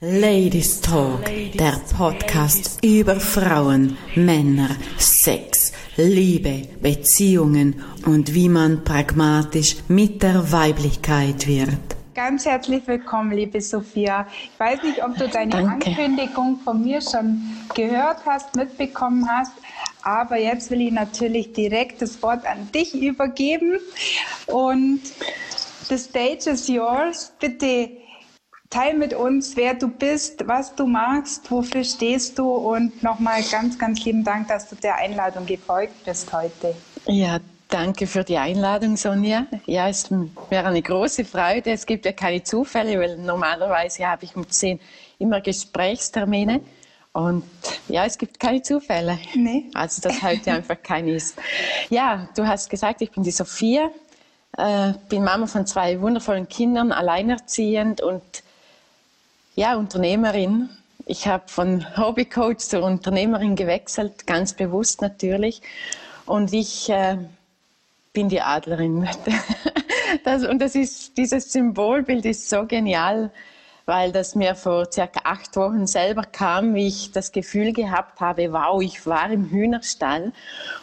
Ladies Talk, der Podcast über Frauen, Männer, Sex, Liebe, Beziehungen und wie man pragmatisch mit der Weiblichkeit wird. Ganz herzlich willkommen, liebe Sophia. Ich weiß nicht, ob du deine Danke. Ankündigung von mir schon gehört hast, mitbekommen hast, aber jetzt will ich natürlich direkt das Wort an dich übergeben und the stage is yours. Bitte teil mit uns, wer du bist, was du magst, wofür stehst du und nochmal ganz, ganz lieben Dank, dass du der Einladung gefolgt bist heute. Ja, danke für die Einladung, Sonja. Ja, es wäre eine große Freude. Es gibt ja keine Zufälle, weil normalerweise habe ich um 10 immer Gesprächstermine. Und ja, es gibt keine Zufälle. Nee. Also, dass heute einfach keine ist. Ja, du hast gesagt, ich bin die Sophia, äh, bin Mama von zwei wundervollen Kindern, alleinerziehend und ja, Unternehmerin. Ich habe von Hobbycoach zur Unternehmerin gewechselt, ganz bewusst natürlich. Und ich äh, bin die Adlerin. Das, und das ist, dieses Symbolbild ist so genial, weil das mir vor circa acht Wochen selber kam, wie ich das Gefühl gehabt habe, wow, ich war im Hühnerstall.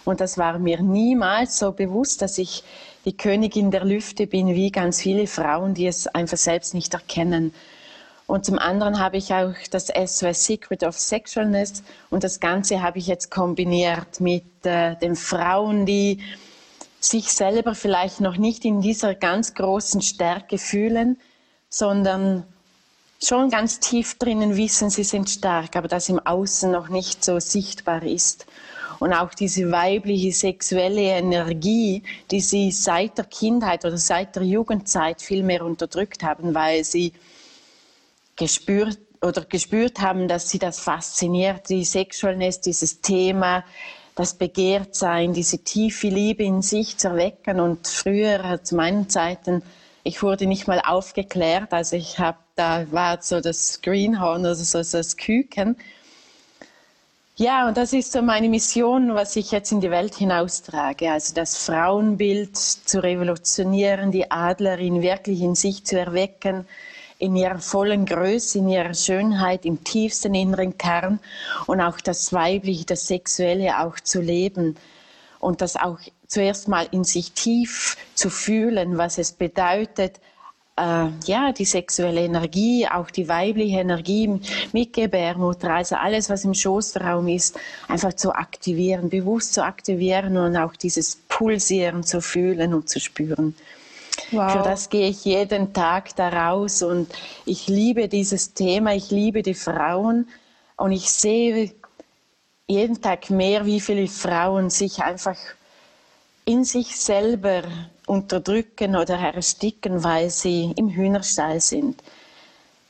Und das war mir niemals so bewusst, dass ich die Königin der Lüfte bin, wie ganz viele Frauen, die es einfach selbst nicht erkennen. Und zum anderen habe ich auch das SOS Secret of Sexualness und das Ganze habe ich jetzt kombiniert mit äh, den Frauen, die sich selber vielleicht noch nicht in dieser ganz großen Stärke fühlen, sondern schon ganz tief drinnen wissen, sie sind stark, aber das im Außen noch nicht so sichtbar ist. Und auch diese weibliche sexuelle Energie, die sie seit der Kindheit oder seit der Jugendzeit viel mehr unterdrückt haben, weil sie gespürt oder gespürt haben, dass sie das fasziniert, die Sexualness, dieses Thema, das Begehrtsein, diese tiefe Liebe in sich zu erwecken. Und früher, zu meinen Zeiten, ich wurde nicht mal aufgeklärt, also ich habe, da war so das Greenhorn, also so, so das Küken. Ja, und das ist so meine Mission, was ich jetzt in die Welt hinaustrage. Also das Frauenbild zu revolutionieren, die Adlerin wirklich in sich zu erwecken, in ihrer vollen Größe, in ihrer Schönheit, im tiefsten inneren Kern und auch das Weibliche, das Sexuelle auch zu leben und das auch zuerst mal in sich tief zu fühlen, was es bedeutet, äh, ja, die sexuelle Energie, auch die weibliche Energie mit Gebärmutter, also alles, was im Schoßraum ist, einfach zu aktivieren, bewusst zu aktivieren und auch dieses Pulsieren zu fühlen und zu spüren. Wow. Für das gehe ich jeden Tag da raus und ich liebe dieses Thema, ich liebe die Frauen und ich sehe jeden Tag mehr, wie viele Frauen sich einfach in sich selber unterdrücken oder ersticken, weil sie im Hühnerstall sind.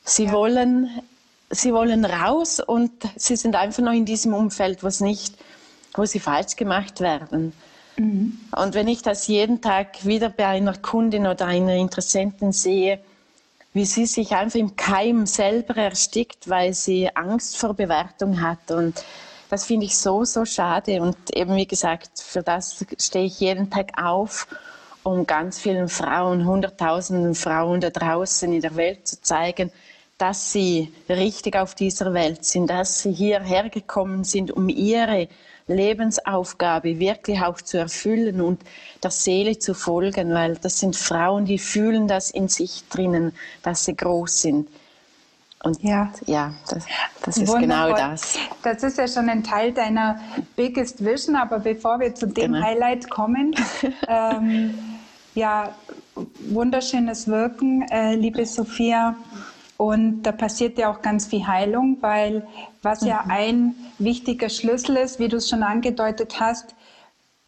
Sie ja. wollen, sie wollen raus und sie sind einfach noch in diesem Umfeld, was nicht, wo sie falsch gemacht werden. Mhm. Und wenn ich das jeden Tag wieder bei einer Kundin oder einer Interessentin sehe, wie sie sich einfach im Keim selber erstickt, weil sie Angst vor Bewertung hat. Und das finde ich so, so schade. Und eben wie gesagt, für das stehe ich jeden Tag auf, um ganz vielen Frauen, hunderttausenden Frauen da draußen in der Welt zu zeigen, dass sie richtig auf dieser Welt sind, dass sie hierher gekommen sind, um ihre Lebensaufgabe wirklich auch zu erfüllen und der Seele zu folgen, weil das sind Frauen, die fühlen das in sich drinnen, dass sie groß sind. Und ja, ja das, das ist genau das. Das ist ja schon ein Teil deiner Biggest Vision, aber bevor wir zu dem genau. Highlight kommen, ähm, ja, wunderschönes Wirken, äh, liebe Sophia. Und da passiert ja auch ganz viel Heilung, weil was mhm. ja ein wichtiger Schlüssel ist, wie du es schon angedeutet hast,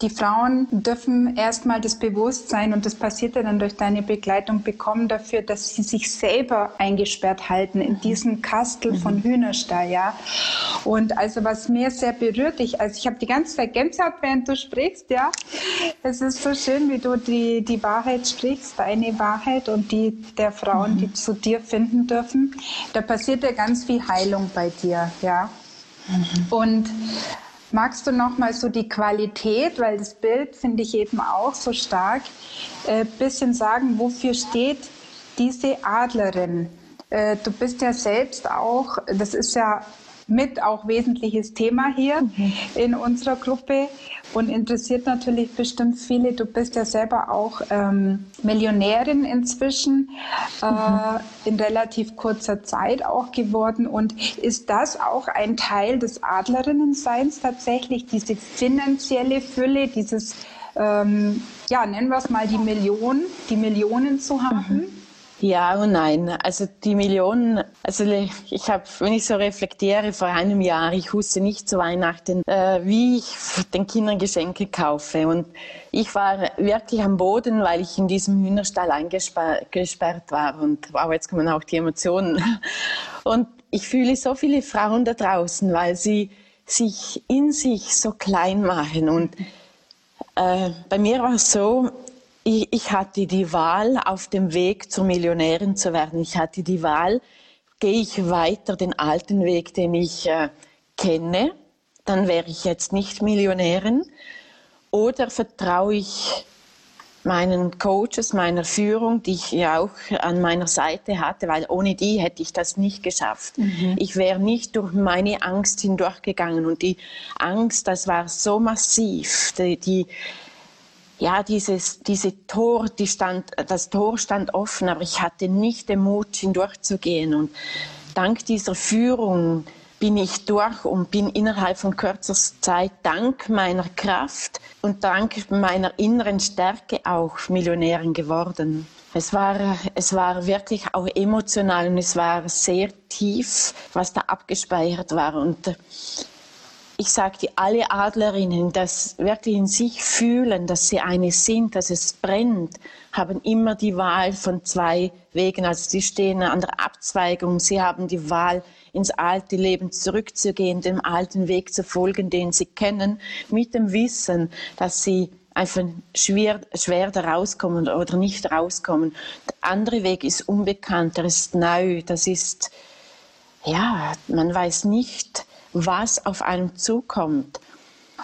die Frauen dürfen erstmal das Bewusstsein, und das passiert ja dann durch deine Begleitung, bekommen dafür, dass sie sich selber eingesperrt halten in diesen Kastel mhm. von Hühnerstall, ja. Und also was mir sehr berührt, ich, also ich habe die ganze Zeit Gänsehaut, während du sprichst, ja. Es ist so schön, wie du die, die Wahrheit sprichst, deine Wahrheit und die der Frauen, mhm. die zu dir finden dürfen. Da passiert ja ganz viel Heilung bei dir, ja. Mhm. Und Magst du noch mal so die Qualität, weil das Bild finde ich eben auch so stark, äh, bisschen sagen, wofür steht diese Adlerin? äh, du bist ja selbst auch, das ist ja mit auch wesentliches Thema hier mhm. in unserer Gruppe und interessiert natürlich bestimmt viele. Du bist ja selber auch ähm, Millionärin inzwischen, äh, mhm. in relativ kurzer Zeit auch geworden. Und ist das auch ein Teil des Adlerinnenseins tatsächlich, diese finanzielle Fülle, dieses, ähm, ja, nennen wir es mal die Millionen, die Millionen zu haben? Mhm. Ja und nein. Also die Millionen, also ich habe, wenn ich so reflektiere, vor einem Jahr, ich wusste nicht zu Weihnachten, äh, wie ich den Kindern Geschenke kaufe. Und ich war wirklich am Boden, weil ich in diesem Hühnerstall eingesperrt war. Und wow, jetzt kommen auch die Emotionen. Und ich fühle so viele Frauen da draußen, weil sie sich in sich so klein machen. Und äh, bei mir war es so, ich, ich hatte die Wahl, auf dem Weg zur Millionärin zu werden. Ich hatte die Wahl, gehe ich weiter den alten Weg, den ich äh, kenne, dann wäre ich jetzt nicht Millionärin, oder vertraue ich meinen Coaches, meiner Führung, die ich ja auch an meiner Seite hatte, weil ohne die hätte ich das nicht geschafft. Mhm. Ich wäre nicht durch meine Angst hindurchgegangen und die Angst, das war so massiv. Die, die, ja, dieses, diese Tor, die stand, das Tor stand offen, aber ich hatte nicht den Mut, hindurchzugehen. Und dank dieser Führung bin ich durch und bin innerhalb von kürzester Zeit, dank meiner Kraft und dank meiner inneren Stärke auch Millionärin geworden. Es war, es war wirklich auch emotional und es war sehr tief, was da abgespeichert war. Und ich sagte, alle Adlerinnen, das wirklich in sich fühlen, dass sie eine sind, dass es brennt, haben immer die Wahl von zwei Wegen. Also sie stehen an der Abzweigung, sie haben die Wahl, ins alte Leben zurückzugehen, dem alten Weg zu folgen, den sie kennen, mit dem Wissen, dass sie einfach schwer, schwer da rauskommen oder nicht rauskommen. Der andere Weg ist unbekannt, der ist neu, das ist, ja, man weiß nicht, was auf einem zukommt.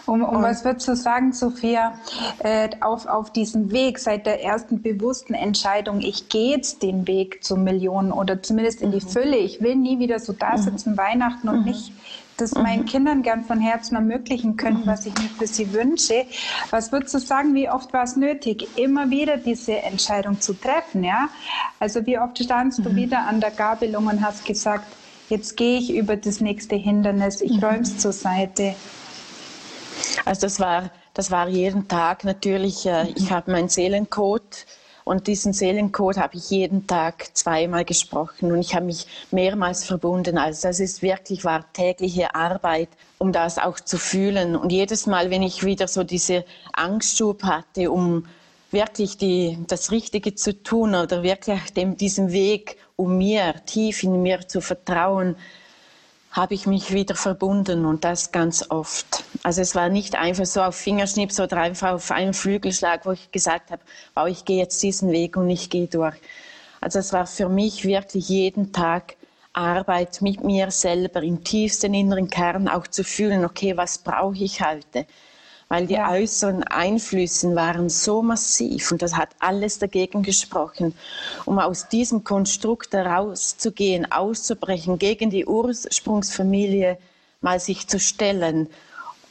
Um, um was würdest du sagen, Sophia, äh, auf, auf diesem Weg seit der ersten bewussten Entscheidung, ich gehe jetzt den Weg zur Million oder zumindest in die mhm. Fülle, ich will nie wieder so da mhm. sitzen, mhm. Weihnachten und mhm. nicht das mhm. meinen Kindern gern von Herzen ermöglichen können, mhm. was ich mir für sie wünsche. Was würdest du sagen, wie oft war es nötig, immer wieder diese Entscheidung zu treffen? Ja? Also wie oft standst du wieder an der Gabelung und hast gesagt, jetzt gehe ich über das nächste Hindernis, ich mhm. räume es zur Seite. Also das war, das war jeden Tag natürlich, äh, ich mhm. habe meinen Seelencode und diesen Seelencode habe ich jeden Tag zweimal gesprochen und ich habe mich mehrmals verbunden. Also das ist wirklich, war tägliche Arbeit, um das auch zu fühlen. Und jedes Mal, wenn ich wieder so diese Angstschub hatte, um wirklich die, das Richtige zu tun oder wirklich dem, diesem Weg um mir, tief in mir zu vertrauen, habe ich mich wieder verbunden und das ganz oft. Also es war nicht einfach so auf Fingerschnips oder einfach auf einen Flügelschlag, wo ich gesagt habe, wow, ich gehe jetzt diesen Weg und ich gehe durch. Also es war für mich wirklich jeden Tag Arbeit mit mir selber im tiefsten inneren Kern auch zu fühlen, okay, was brauche ich heute? Weil die ja. äußeren Einflüsse waren so massiv und das hat alles dagegen gesprochen, um aus diesem Konstrukt herauszugehen, auszubrechen, gegen die Ursprungsfamilie mal sich zu stellen.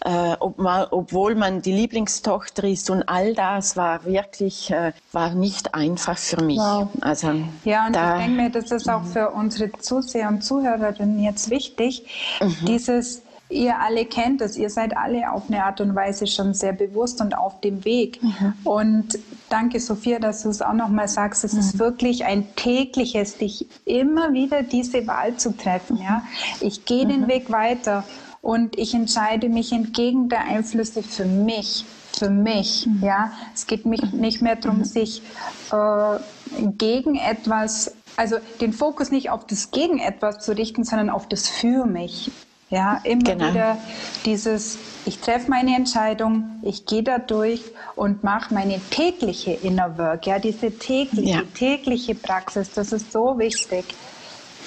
Äh, ob mal, obwohl man die Lieblingstochter ist und all das war wirklich äh, war nicht einfach für mich. Wow. Also ja und da, ich denke mir, das ist auch für unsere Zuseher und Zuhörerinnen jetzt wichtig, mhm. dieses ihr alle kennt es, ihr seid alle auf eine Art und Weise schon sehr bewusst und auf dem Weg. Mhm. Und danke, Sophia, dass du es auch nochmal sagst. Es mhm. ist wirklich ein tägliches, dich immer wieder diese Wahl zu treffen. Ja? Ich gehe mhm. den Weg weiter und ich entscheide mich entgegen der Einflüsse für mich. Für mich, mhm. ja. Es geht mich nicht mehr darum, mhm. sich äh, gegen etwas also den Fokus nicht auf das Gegen etwas zu richten, sondern auf das Für mich. Ja, immer genau. wieder dieses, ich treffe meine Entscheidung, ich gehe da durch und mache meine tägliche Inner Work, ja, diese tägliche, ja. tägliche Praxis, das ist so wichtig.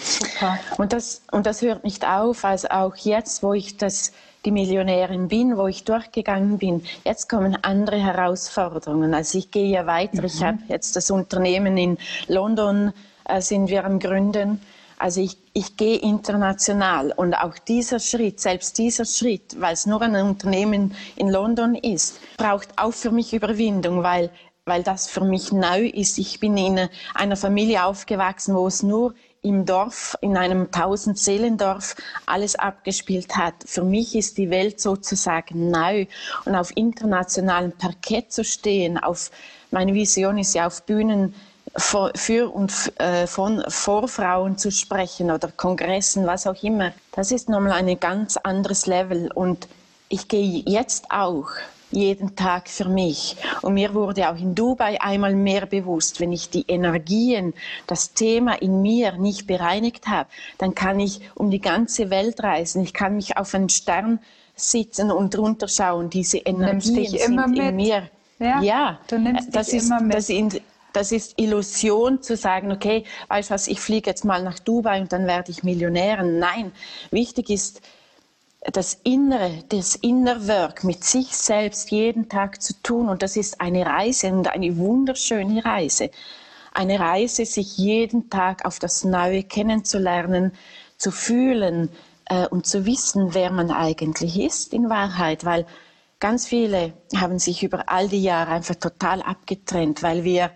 Super. Und das, und das hört nicht auf, also auch jetzt, wo ich das, die Millionärin bin, wo ich durchgegangen bin, jetzt kommen andere Herausforderungen. Also ich gehe ja weiter, mhm. ich habe jetzt das Unternehmen in London äh, sind wir am Gründen. Also ich, ich gehe international und auch dieser Schritt, selbst dieser Schritt, weil es nur ein Unternehmen in London ist, braucht auch für mich Überwindung, weil, weil das für mich neu ist. Ich bin in einer Familie aufgewachsen, wo es nur im Dorf, in einem Tausend-Seelendorf alles abgespielt hat. Für mich ist die Welt sozusagen neu und auf internationalem Parkett zu stehen, auf, meine Vision ist ja auf Bühnen für und äh, von vor Frauen zu sprechen oder Kongressen, was auch immer. Das ist nochmal ein ganz anderes Level und ich gehe jetzt auch jeden Tag für mich. Und mir wurde auch in Dubai einmal mehr bewusst, wenn ich die Energien, das Thema in mir nicht bereinigt habe, dann kann ich um die ganze Welt reisen. Ich kann mich auf einen Stern sitzen und runterschauen. Diese Energien sind in mir. Ja, ja, du nimmst das ist, immer mit. Das ist, das ist Illusion zu sagen, okay, weißt du was, ich fliege jetzt mal nach Dubai und dann werde ich Millionärin. Nein, wichtig ist, das Innere, das Inner Work mit sich selbst jeden Tag zu tun. Und das ist eine Reise und eine wunderschöne Reise. Eine Reise, sich jeden Tag auf das Neue kennenzulernen, zu fühlen äh, und zu wissen, wer man eigentlich ist in Wahrheit. Weil ganz viele haben sich über all die Jahre einfach total abgetrennt, weil wir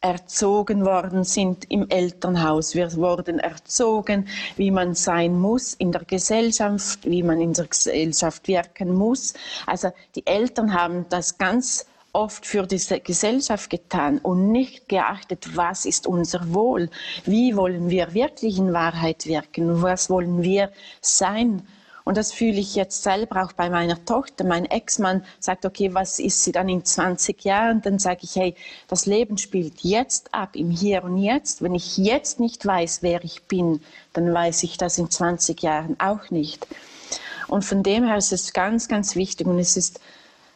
erzogen worden sind im Elternhaus. Wir wurden erzogen, wie man sein muss in der Gesellschaft, wie man in der Gesellschaft wirken muss. Also die Eltern haben das ganz oft für diese Gesellschaft getan und nicht geachtet, was ist unser Wohl, wie wollen wir wirklich in Wahrheit wirken, was wollen wir sein und das fühle ich jetzt selber auch bei meiner Tochter. Mein Ex-Mann sagt, okay, was ist sie dann in 20 Jahren? Dann sage ich, hey, das Leben spielt jetzt ab, im Hier und Jetzt. Wenn ich jetzt nicht weiß, wer ich bin, dann weiß ich das in 20 Jahren auch nicht. Und von dem her ist es ganz, ganz wichtig und es ist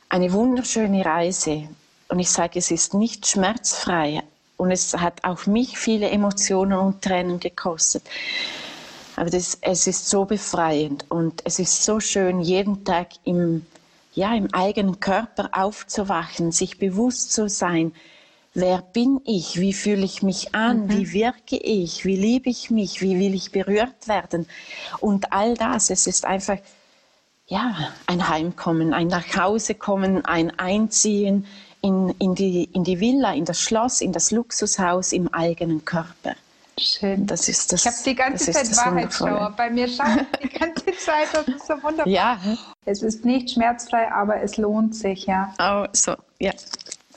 eine wunderschöne Reise. Und ich sage, es ist nicht schmerzfrei und es hat auch mich viele Emotionen und Tränen gekostet. Aber das, es ist so befreiend und es ist so schön, jeden Tag im, ja, im eigenen Körper aufzuwachen, sich bewusst zu sein, wer bin ich, wie fühle ich mich an, mhm. wie wirke ich, wie liebe ich mich, wie will ich berührt werden. Und all das, es ist einfach ja, ein Heimkommen, ein Nachhausekommen, ein Einziehen in, in, die, in die Villa, in das Schloss, in das Luxushaus im eigenen Körper. Schön. Das ist das. Ich habe die ganze Zeit Wahrheitsschauer. Bei mir schaut die ganze Zeit. Das ist so wunderbar. Ja. Es ist nicht schmerzfrei, aber es lohnt sich, ja. Oh, so, ja.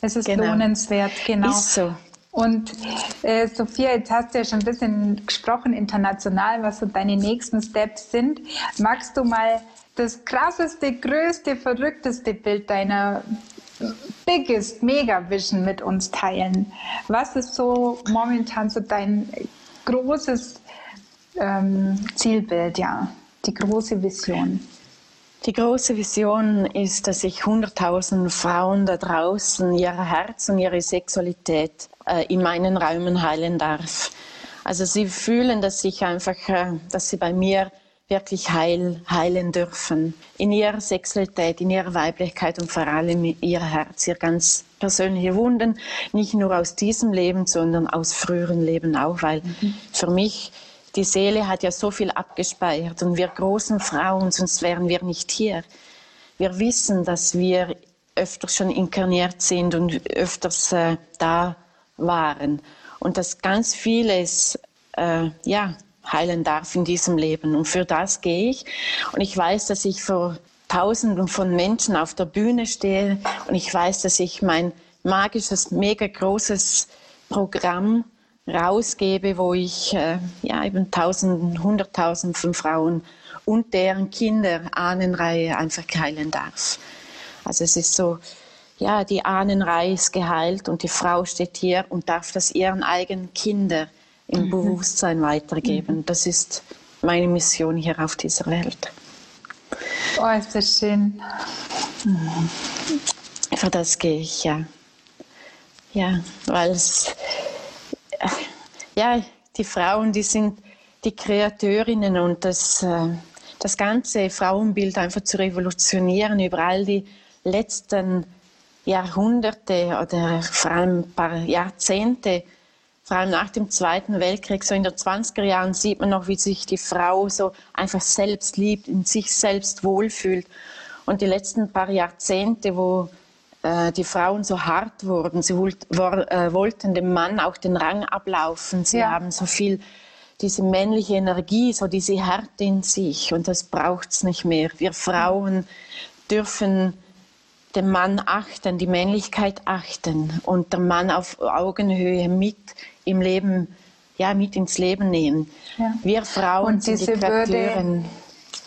Es ist genau. lohnenswert, genau. Ist so. Und äh, Sophia, jetzt hast du ja schon ein bisschen gesprochen international, was so deine nächsten Steps sind. Magst du mal das krasseste, größte, verrückteste Bild deiner biggest Mega Vision mit uns teilen. Was ist so momentan so dein großes ähm, Zielbild, ja, die große Vision? Die große Vision ist, dass ich 100.000 Frauen da draußen ihr Herz und ihre Sexualität äh, in meinen Räumen heilen darf. Also sie fühlen, dass ich einfach, äh, dass sie bei mir wirklich heil, heilen dürfen. In ihrer Sexualität, in ihrer Weiblichkeit und vor allem in ihr Herz, ihr ganz persönliche Wunden, nicht nur aus diesem Leben, sondern aus früheren Leben auch, weil mhm. für mich die Seele hat ja so viel abgespeichert und wir großen Frauen, sonst wären wir nicht hier. Wir wissen, dass wir öfters schon inkarniert sind und öfters äh, da waren und dass ganz vieles äh, ja heilen darf in diesem Leben. Und für das gehe ich. Und ich weiß, dass ich vor Tausenden von Menschen auf der Bühne stehe. Und ich weiß, dass ich mein magisches, mega großes Programm rausgebe, wo ich äh, ja, eben Tausenden, Hunderttausenden von Frauen und deren Kinder Ahnenreihe einfach heilen darf. Also es ist so, ja, die Ahnenreihe ist geheilt und die Frau steht hier und darf das ihren eigenen Kindern im mhm. Bewusstsein weitergeben. Mhm. Das ist meine Mission hier auf dieser Welt. Oh, ist das schön. Mhm. Für das gehe ich, ja. Ja, weil es, ja, die Frauen, die sind die Kreateurinnen und das, äh, das ganze Frauenbild einfach zu revolutionieren über all die letzten Jahrhunderte oder vor allem ein paar Jahrzehnte vor allem nach dem Zweiten Weltkrieg, so in den 20er Jahren sieht man noch, wie sich die Frau so einfach selbst liebt, in sich selbst wohlfühlt. Und die letzten paar Jahrzehnte, wo äh, die Frauen so hart wurden, sie war, äh, wollten dem Mann auch den Rang ablaufen, sie ja. haben so viel diese männliche Energie, so diese Härte in sich und das braucht es nicht mehr. Wir Frauen dürfen den Mann achten, die Männlichkeit achten und der Mann auf Augenhöhe mit im Leben, ja, mit ins Leben nehmen. Ja. Wir Frauen und diese die Würde,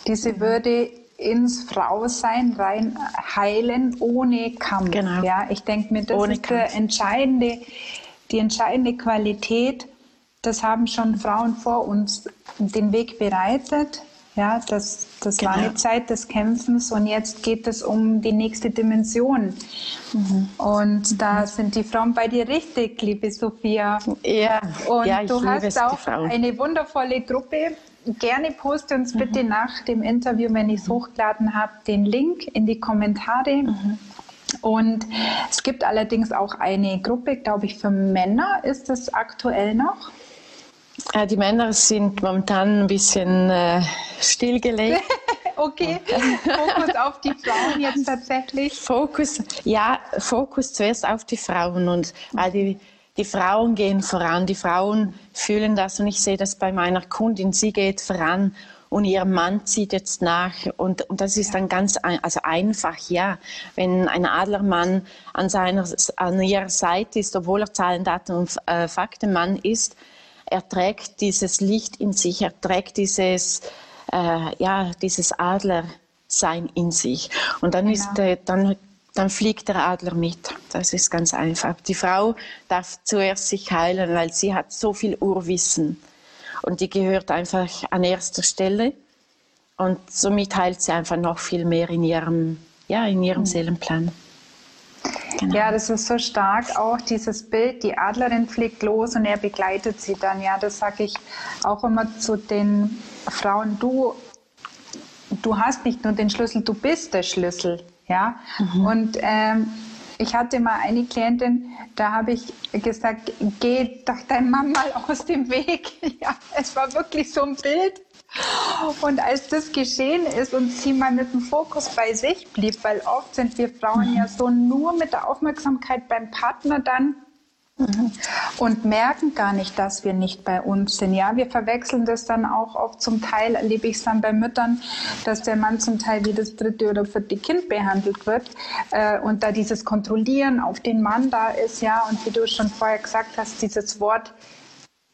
diese Würde ins Frausein rein heilen ohne Kampf. Genau. Ja, ich denke mir, das ohne ist Kampf. entscheidende, die entscheidende Qualität. Das haben schon Frauen vor uns den Weg bereitet. Ja, das, das genau. war eine Zeit des Kämpfens und jetzt geht es um die nächste Dimension. Mhm. Und mhm. da sind die Frauen bei dir richtig, liebe Sophia. Ja, und ja, du hast auch eine wundervolle Gruppe. Gerne poste uns mhm. bitte nach dem Interview, wenn ich es hochgeladen habe, den Link in die Kommentare. Mhm. Und es gibt allerdings auch eine Gruppe, glaube ich, für Männer. Ist das aktuell noch? Äh, die Männer sind momentan ein bisschen äh, stillgelegt. okay, Fokus auf die Frauen jetzt tatsächlich. Fokus, ja, Fokus zuerst auf die Frauen und weil die, die Frauen gehen voran, die Frauen fühlen das und ich sehe das bei meiner Kundin, sie geht voran und ihr Mann zieht jetzt nach und, und das ist dann ganz also einfach, ja. Wenn ein Adlermann an, seiner, an ihrer Seite ist, obwohl er Zahlen, Daten und äh, Faktenmann ist, er trägt dieses Licht in sich, er trägt dieses, äh, ja, dieses Adlersein in sich. Und dann, genau. ist, äh, dann, dann fliegt der Adler mit. Das ist ganz einfach. Die Frau darf zuerst sich heilen, weil sie hat so viel Urwissen. Und die gehört einfach an erster Stelle. Und somit heilt sie einfach noch viel mehr in ihrem, ja, in ihrem mhm. Seelenplan. Genau. Ja, das ist so stark auch dieses Bild, die Adlerin fliegt los und er begleitet sie dann. Ja, das sage ich auch immer zu den Frauen, du, du hast nicht nur den Schlüssel, du bist der Schlüssel. Ja, mhm. und ähm, ich hatte mal eine Klientin, da habe ich gesagt, geh doch dein Mann mal aus dem Weg. Ja, es war wirklich so ein Bild. Und als das geschehen ist und sie mal mit dem Fokus bei sich blieb, weil oft sind wir Frauen ja so nur mit der Aufmerksamkeit beim Partner dann und merken gar nicht, dass wir nicht bei uns sind. Ja, wir verwechseln das dann auch oft zum Teil, erlebe ich es dann bei Müttern, dass der Mann zum Teil wie das dritte oder vierte Kind behandelt wird äh, und da dieses Kontrollieren auf den Mann da ist, ja, und wie du schon vorher gesagt hast, dieses Wort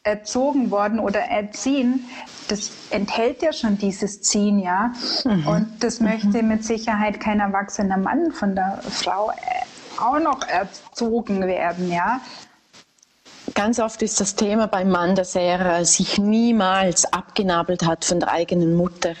erzogen worden oder erziehen, das enthält ja schon dieses Ziehen, ja. Mhm. Und das mhm. möchte mit Sicherheit kein erwachsener Mann von der Frau äh, auch noch erzogen werden, ja. Ganz oft ist das Thema beim Mann, dass er äh, sich niemals abgenabelt hat von der eigenen Mutter.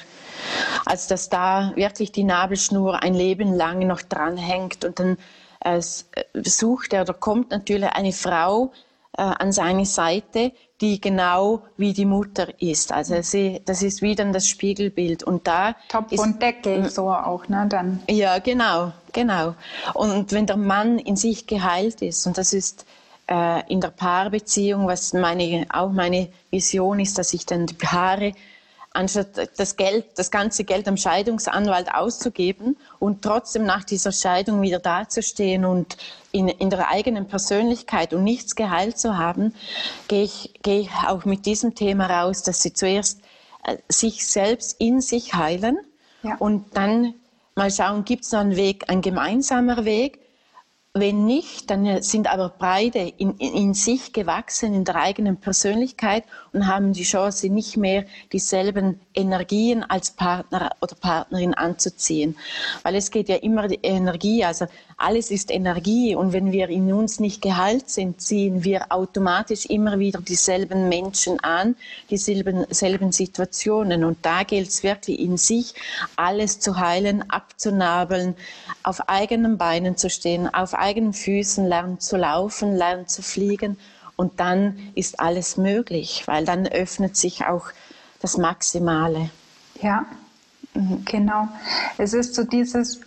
Also dass da wirklich die Nabelschnur ein Leben lang noch dranhängt und dann äh, sucht er oder kommt natürlich eine Frau äh, an seine Seite, die genau wie die Mutter ist. Also sie, das ist wie dann das Spiegelbild. Und da Topf ist, und Deckel so auch, ne? Dann. Ja, genau, genau. Und wenn der Mann in sich geheilt ist, und das ist äh, in der Paarbeziehung, was meine, auch meine Vision ist, dass ich dann die Paare anstatt das Geld, das ganze Geld am Scheidungsanwalt auszugeben und trotzdem nach dieser Scheidung wieder dazustehen und in, in der eigenen Persönlichkeit und nichts geheilt zu haben, gehe ich, gehe ich auch mit diesem Thema raus, dass sie zuerst äh, sich selbst in sich heilen ja. und dann mal schauen, gibt es noch einen Weg, ein gemeinsamer Weg, wenn nicht, dann sind aber beide in, in, in, sich gewachsen, in der eigenen Persönlichkeit und haben die Chance, nicht mehr dieselben Energien als Partner oder Partnerin anzuziehen. Weil es geht ja immer die Energie, also alles ist Energie und wenn wir in uns nicht geheilt sind, ziehen wir automatisch immer wieder dieselben Menschen an, dieselben selben Situationen. Und da gilt es wirklich in sich, alles zu heilen, abzunabeln, auf eigenen Beinen zu stehen, auf eigenen Füßen lernen zu laufen, lernen zu fliegen. Und dann ist alles möglich, weil dann öffnet sich auch das Maximale. Ja, mhm. genau. Es ist so dieses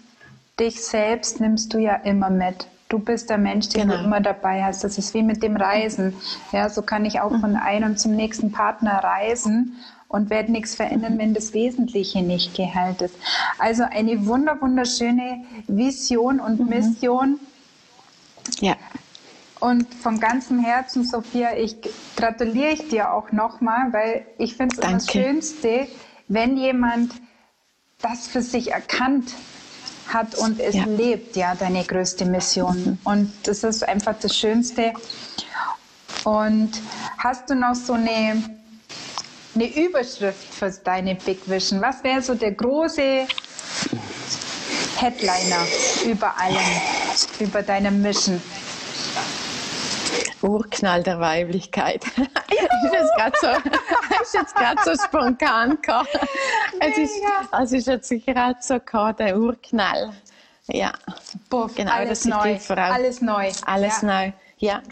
dich selbst nimmst du ja immer mit. Du bist der Mensch, den genau. du immer dabei hast. Das ist wie mit dem Reisen. Ja, so kann ich auch von einem zum nächsten Partner reisen und werde nichts verändern, wenn das Wesentliche nicht geheilt ist. Also eine wunder wunderschöne Vision und mhm. Mission. Ja. Und von ganzem Herzen, Sophia, ich gratuliere ich dir auch nochmal, weil ich finde es das Schönste, wenn jemand das für sich erkannt hat und es ja. lebt, ja, deine größte Mission. Mhm. Und das ist einfach das Schönste. Und hast du noch so eine, eine Überschrift für deine Big Vision? Was wäre so der große Headliner über allem, über deine Mission? Urknall der Weiblichkeit. ist jetzt gerade so, ist jetzt gerade so spontan gekommen. Es ist, es ist jetzt gerade so gekommen, der Urknall. Ja, Puff, genau, alles neu. Alles neu. Alles ja. neu. Ja.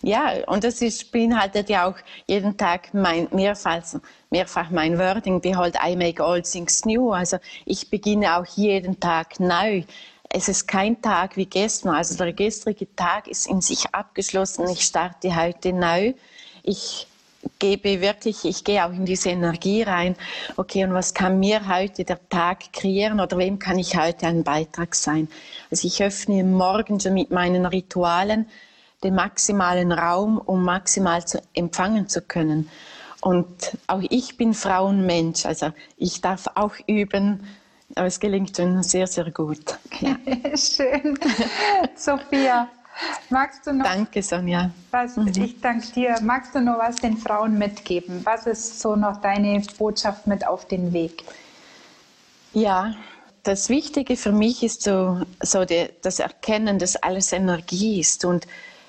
Ja, und das ist, beinhaltet ja auch jeden Tag mein, mehrfach, mehrfach mein Wording, behold, I make all things new. Also ich beginne auch jeden Tag neu es ist kein Tag wie gestern. Also der gestrige Tag ist in sich abgeschlossen. Ich starte heute neu. Ich gebe wirklich, ich gehe auch in diese Energie rein. Okay, und was kann mir heute der Tag kreieren oder wem kann ich heute ein Beitrag sein? Also ich öffne morgen schon mit meinen Ritualen den maximalen Raum, um maximal zu empfangen zu können. Und auch ich bin Frauenmensch, also ich darf auch üben, aber es gelingt schon sehr, sehr gut. Ja. Schön. Sophia, magst du noch. Danke, Sonja. Was, mhm. Ich danke dir. Magst du noch was den Frauen mitgeben? Was ist so noch deine Botschaft mit auf den Weg? Ja, das Wichtige für mich ist so, so die, das Erkennen, dass alles Energie ist und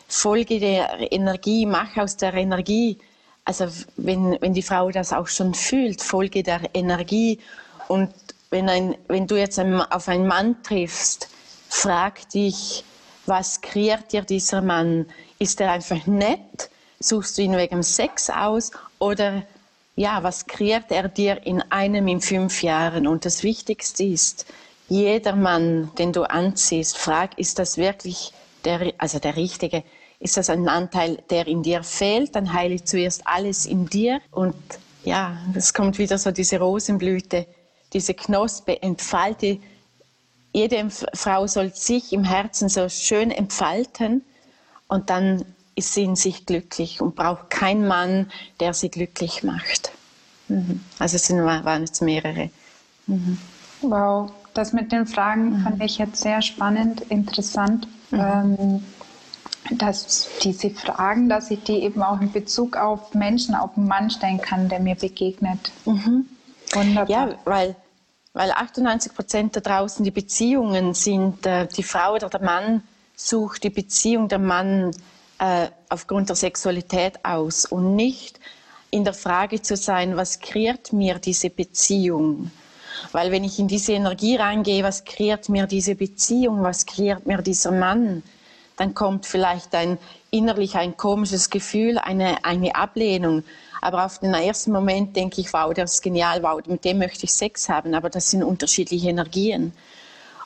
Folge der Energie, mach aus der Energie, also wenn, wenn die Frau das auch schon fühlt, Folge der Energie und wenn, ein, wenn du jetzt auf einen Mann triffst, frag dich, was kreiert dir dieser Mann? Ist er einfach nett? Suchst du ihn wegen Sex aus? Oder ja, was kreiert er dir in einem, in fünf Jahren? Und das Wichtigste ist, jeder Mann, den du anziehst, frag, ist das wirklich der, also der richtige? Ist das ein Anteil, der in dir fehlt? Dann heile zuerst alles in dir und ja, es kommt wieder so diese Rosenblüte diese Knospe entfalte. Jede Frau soll sich im Herzen so schön entfalten und dann ist sie in sich glücklich und braucht keinen Mann, der sie glücklich macht. Mhm. Also es waren jetzt mehrere. Mhm. Wow, das mit den Fragen mhm. fand ich jetzt sehr spannend, interessant. Mhm. Ähm, dass diese Fragen, dass ich die eben auch in Bezug auf Menschen, auf einen Mann stellen kann, der mir begegnet. Mhm. Wunderbar. Ja, weil, weil 98 Prozent da draußen die Beziehungen sind, äh, die Frau oder der Mann sucht die Beziehung der Mann äh, aufgrund der Sexualität aus und nicht in der Frage zu sein, was kreiert mir diese Beziehung? Weil wenn ich in diese Energie reingehe, was kreiert mir diese Beziehung, was kreiert mir dieser Mann, dann kommt vielleicht ein innerlich ein komisches Gefühl, eine, eine Ablehnung. Aber auf den ersten Moment denke ich, wow, der ist genial, wow, mit dem möchte ich Sex haben. Aber das sind unterschiedliche Energien.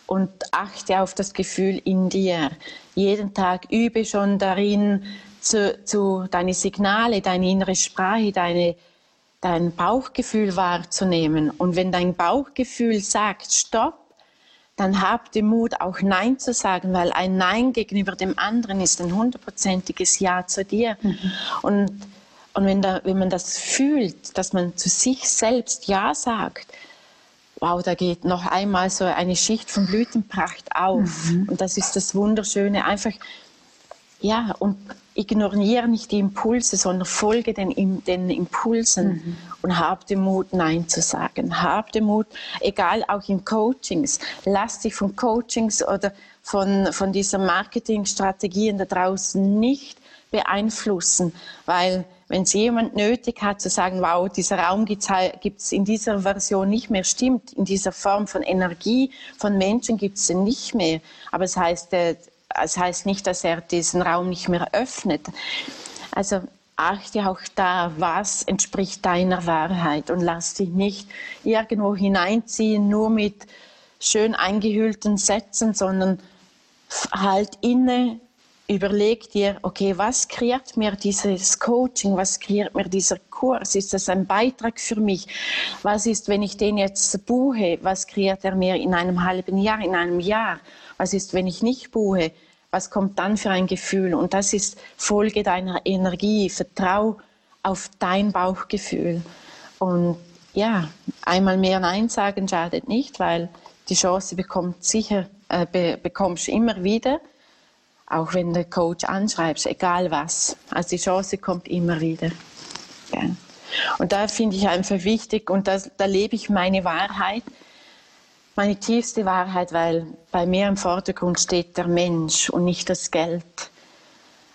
Und achte auf das Gefühl in dir. Jeden Tag übe schon darin, zu, zu deine Signale, deine innere Sprache, deine, dein Bauchgefühl wahrzunehmen. Und wenn dein Bauchgefühl sagt, stopp, dann hab den Mut, auch Nein zu sagen, weil ein Nein gegenüber dem anderen ist ein hundertprozentiges Ja zu dir. Mhm. Und und wenn, da, wenn man das fühlt, dass man zu sich selbst Ja sagt, wow, da geht noch einmal so eine Schicht von Blütenpracht auf. Mhm. Und das ist das Wunderschöne. Einfach, ja, und ignoriere nicht die Impulse, sondern folge den, den Impulsen mhm. und hab den Mut, Nein zu sagen. Hab den Mut, egal auch in Coachings, lass dich von Coachings oder von, von dieser Marketingstrategien da draußen nicht beeinflussen, weil wenn es jemand nötig hat zu sagen, wow, dieser Raum gibt es in dieser Version nicht mehr, stimmt, in dieser Form von Energie von Menschen gibt es den nicht mehr. Aber es heißt, äh, es heißt nicht, dass er diesen Raum nicht mehr öffnet. Also achte auch da, was entspricht deiner Wahrheit und lass dich nicht irgendwo hineinziehen, nur mit schön eingehüllten Sätzen, sondern halt inne, überleg dir, okay, was kreiert mir dieses Coaching, was kreiert mir dieser Kurs? Ist das ein Beitrag für mich? Was ist, wenn ich den jetzt buche? Was kreiert er mir in einem halben Jahr, in einem Jahr? Was ist, wenn ich nicht buche? Was kommt dann für ein Gefühl? Und das ist Folge deiner Energie. Vertrau auf dein Bauchgefühl. Und ja, einmal mehr Nein sagen schadet nicht, weil die Chance bekommt sicher, äh, be bekommst immer wieder, auch wenn der Coach anschreibst, egal was. Also die Chance kommt immer wieder. Ja. Und da finde ich einfach wichtig und das, da lebe ich meine Wahrheit, meine tiefste Wahrheit, weil bei mir im Vordergrund steht der Mensch und nicht das Geld.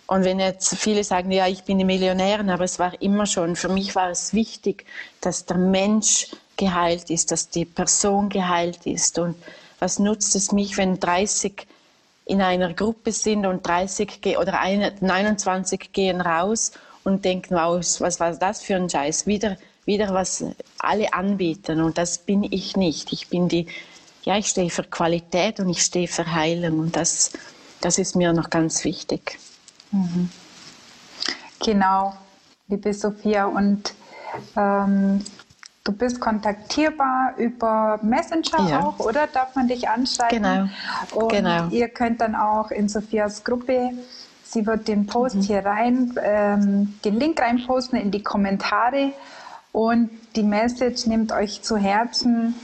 Und wenn jetzt viele sagen, ja, ich bin eine Millionärin, aber es war immer schon, für mich war es wichtig, dass der Mensch geheilt ist, dass die Person geheilt ist. Und was nutzt es mich, wenn 30 in einer Gruppe sind und 30 oder 29 gehen raus und denken, wow, was war das für ein Scheiß? Wieder, wieder was alle anbieten. Und das bin ich nicht. Ich bin die, ja, ich stehe für Qualität und ich stehe für Heilung. Und das, das ist mir noch ganz wichtig. Mhm. Genau, liebe Sophia. Und ähm, du bist kontaktierbar über Messenger ja. auch, oder? Darf man dich anschreiben? Genau. Und genau. ihr könnt dann auch in Sophias Gruppe, sie wird den Post mhm. hier rein, ähm, den Link reinposten in die Kommentare. Und die Message nimmt euch zu Herzen,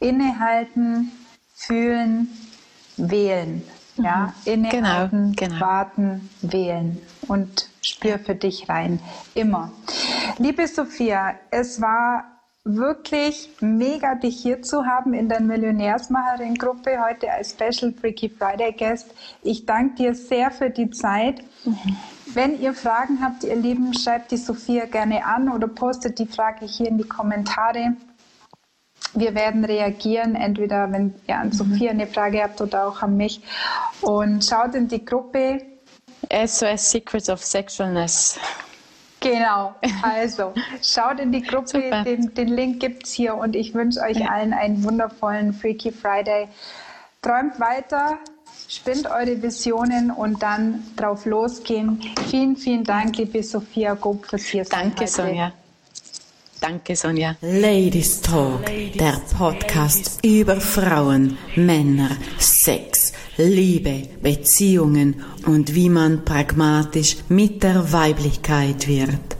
innehalten, fühlen, wählen. Ja, mhm. innehalten, genau, genau. warten, wählen und spür für dich rein. Immer. Liebe Sophia, es war wirklich mega, dich hier zu haben in der Millionärsmacherin-Gruppe heute als Special Freaky Friday Guest. Ich danke dir sehr für die Zeit. Mhm. Wenn ihr Fragen habt, ihr Lieben, schreibt die Sophia gerne an oder postet die Frage hier in die Kommentare. Wir werden reagieren, entweder wenn ihr an Sophia eine Frage habt oder auch an mich. Und schaut in die Gruppe. SOS Secrets of Sexualness. Genau, also schaut in die Gruppe, den, den, Link gibt es hier und ich wünsche euch ja. allen einen wundervollen Freaky Friday. Träumt weiter, spinnt eure Visionen und dann drauf losgehen. Vielen, vielen Dank, liebe Sophia Gob, fürs hier Danke, heute. Sonja. Danke, Sonja. Ladies Talk, der Podcast über Frauen, Männer, Sex, Liebe, Beziehungen und wie man pragmatisch mit der Weiblichkeit wird.